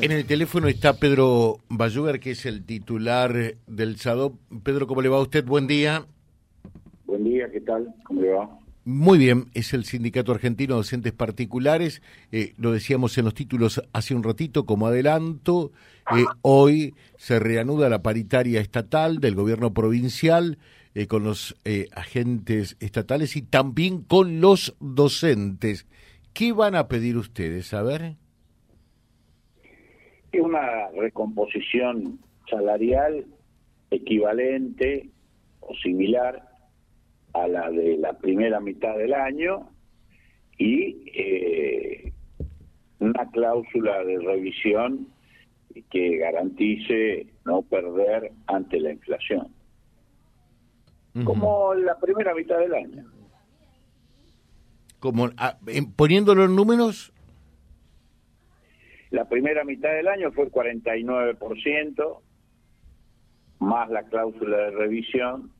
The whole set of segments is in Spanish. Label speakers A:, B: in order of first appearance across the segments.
A: En el teléfono está Pedro Bayugar, que es el titular del SADO. Pedro, ¿cómo le va a usted? Buen día.
B: Buen día, ¿qué tal? ¿Cómo le va?
A: Muy bien, es el Sindicato Argentino de Docentes Particulares. Eh, lo decíamos en los títulos hace un ratito como adelanto. Eh, hoy se reanuda la paritaria estatal del gobierno provincial eh, con los agentes estatales y también con los docentes. ¿Qué van a pedir ustedes? A ver.
B: Una recomposición salarial equivalente o similar a la de la primera mitad del año y eh, una cláusula de revisión que garantice no perder ante la inflación. Como la primera mitad del año.
A: Como ah, poniéndolo en números.
B: La primera mitad del año fue 49%, más la cláusula de revisión,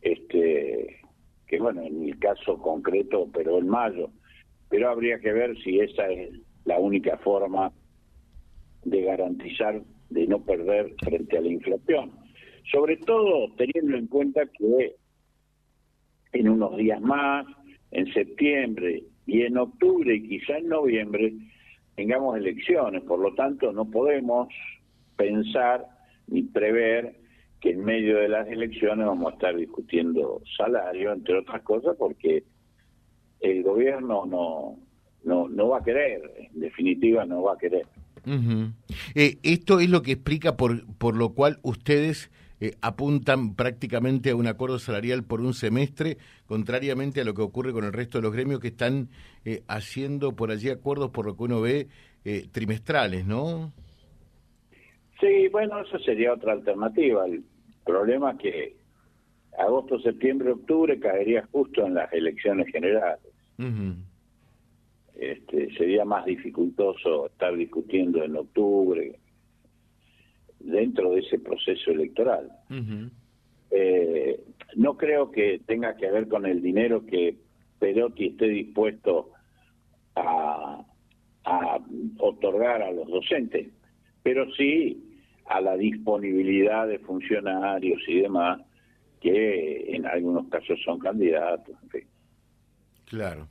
B: este que bueno, en el caso concreto pero en mayo, pero habría que ver si esa es la única forma de garantizar de no perder frente a la inflación. Sobre todo teniendo en cuenta que en unos días más, en septiembre y en octubre y quizá en noviembre, tengamos elecciones. Por lo tanto, no podemos pensar ni prever que en medio de las elecciones vamos a estar discutiendo salario, entre otras cosas, porque el gobierno no, no, no va a querer, en definitiva no va a querer.
A: Eh, esto es lo que explica por, por lo cual ustedes eh, apuntan prácticamente a un acuerdo salarial por un semestre, contrariamente a lo que ocurre con el resto de los gremios que están eh, haciendo por allí acuerdos, por lo que uno ve, trimestrales, ¿no?
B: Sí, bueno, eso sería otra alternativa. El problema es que agosto, septiembre, octubre caería justo en las elecciones generales. este, sería más dificultoso estar discutiendo en octubre dentro de ese proceso electoral. Eh, no creo que tenga que ver con el dinero que Perotti esté dispuesto a, a otorgar a los docentes, pero sí a la disponibilidad de funcionarios y demás que en algunos casos son candidatos.
A: Claro.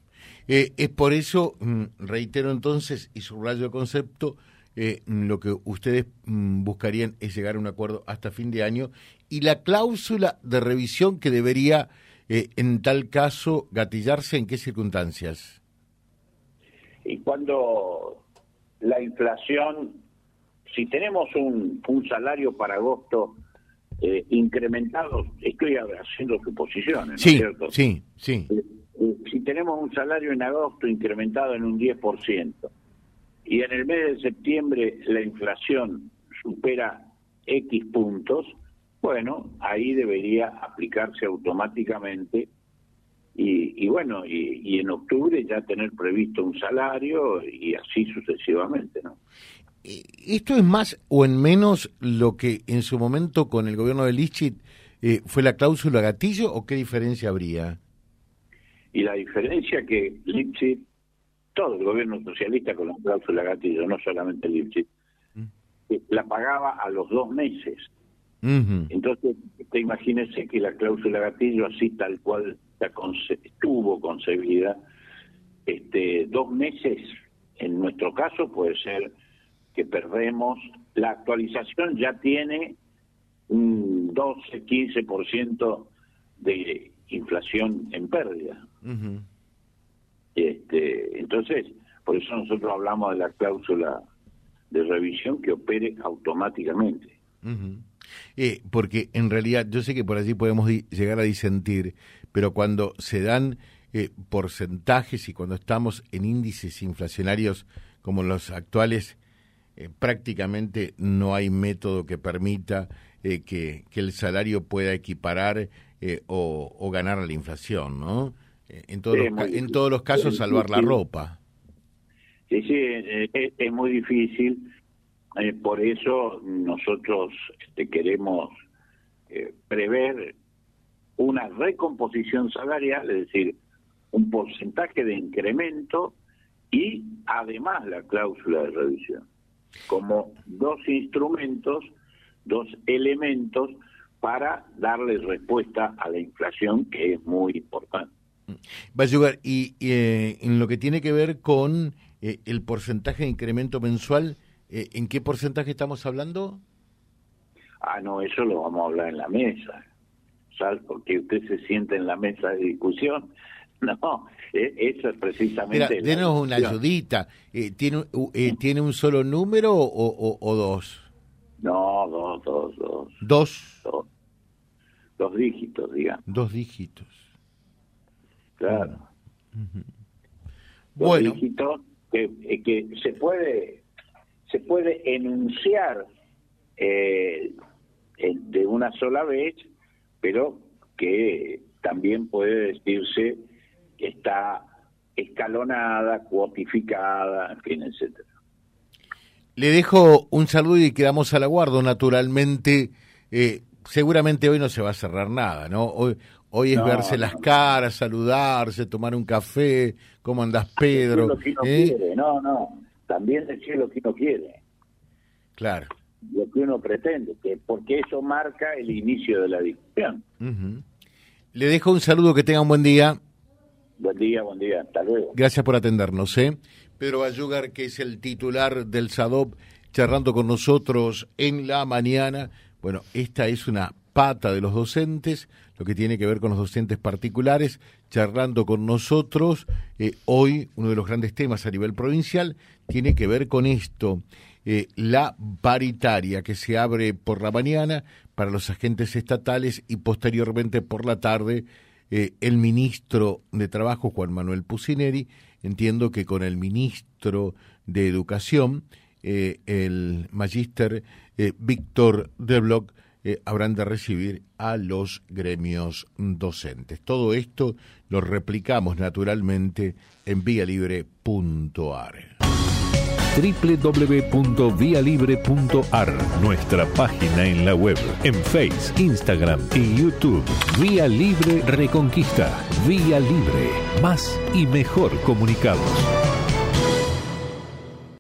A: Eh, es por eso, mm, reitero entonces, y subrayo el concepto, eh, lo que ustedes mm, buscarían es llegar a un acuerdo hasta fin de año y la cláusula de revisión que debería, eh, en tal caso, gatillarse en qué circunstancias.
B: Y cuando la inflación si tenemos un, un salario para agosto eh, incrementado, estoy haciendo suposiciones, ¿no
A: sí,
B: cierto?
A: Sí, sí.
B: Eh, si tenemos un salario en agosto incrementado en un 10% y en el mes de septiembre la inflación supera X puntos, bueno, ahí debería aplicarse automáticamente y, y bueno, y, y, en octubre ya tener previsto un salario y así sucesivamente, ¿no?
A: Eh, ¿Esto es más o en menos lo que en su momento con el gobierno de Lichit eh, fue la cláusula gatillo o qué diferencia habría?
B: Y la diferencia que Lichit, todo el gobierno socialista con la cláusula gatillo, no solamente Lichit, mm. la pagaba a los dos meses. Entonces, te imagínese que la cláusula gatillo, así tal cual estuvo concebida, este, dos meses, en nuestro caso puede ser que perdemos. La actualización ya tiene un 12-15% de inflación en pérdida. Este, entonces, por eso nosotros hablamos de la cláusula de revisión que opere automáticamente.
A: eh, porque en realidad yo sé que por allí podemos llegar a disentir, pero cuando se dan eh, porcentajes y cuando estamos en índices inflacionarios como los actuales, eh, prácticamente no hay método que permita eh, que, el salario pueda equiparar eh, o, ganar a la inflación, ¿no? En todos, los, en todos los casos, salvar la ropa.
B: Sí, sí, es, muy difícil. por eso nosotros este, queremos prever una recomposición salarial, es decir, un porcentaje de incremento y además la cláusula de revisión. como dos instrumentos, dos elementos para darle respuesta a la inflación que es muy importante.
A: Va a llegar, y eh, en lo que tiene que ver con eh, el porcentaje de incremento mensual, eh, ¿en qué porcentaje estamos hablando?
B: Ah, no, eso lo vamos a hablar en la mesa, ¿sabes? Porque usted se siente en la mesa de discusión. No, eso es precisamente...
A: Mira, denos una ayudita. ¿tiene, ¿Tiene un solo número o, dos?
B: No, dos, dos, dos.
A: ¿Dos?
B: Dos, dos dígitos, digamos.
A: Dos dígitos.
B: Claro. Bueno. que, eh, que se puede se puede enunciar eh, de una sola vez, pero que también puede decirse que está escalonada, cuotificada, en fin, etcétera.
A: Le dejo un saludo y quedamos al aguardo, naturalmente. Eh, seguramente hoy no se va a cerrar nada, ¿no? Hoy, Hoy es verse las caras, saludarse, tomar un café, ¿cómo andas Pedro?
B: Lo que uno ¿Eh? quiere, no, no, también decir lo que uno quiere.
A: Claro.
B: Lo que uno pretende, que porque eso marca el inicio de la discusión.
A: Le dejo un saludo, que tenga un buen día.
B: Buen día, buen día, hasta luego.
A: Gracias por atendernos, ¿eh? Pedro Ayugar, que es el titular del SADOP, charlando con nosotros en la mañana. Bueno, esta es una pata de los docentes, lo que tiene que ver con los docentes particulares, charlando con nosotros. Eh, hoy uno de los grandes temas a nivel provincial tiene que ver con esto, eh, la paritaria que se abre por la mañana para los agentes estatales y posteriormente por la tarde eh, el ministro de Trabajo, Juan Manuel Pusineri, entiendo que con el ministro de Educación, el magíster Víctor de Bloch, eh, habrán de recibir a los gremios docentes. Todo esto lo replicamos naturalmente en vialibre.ar
C: www.vialibre.ar, nuestra página en la web, en Face, Instagram y YouTube. Vía Libre Reconquista. Vía Libre. Más y mejor comunicados.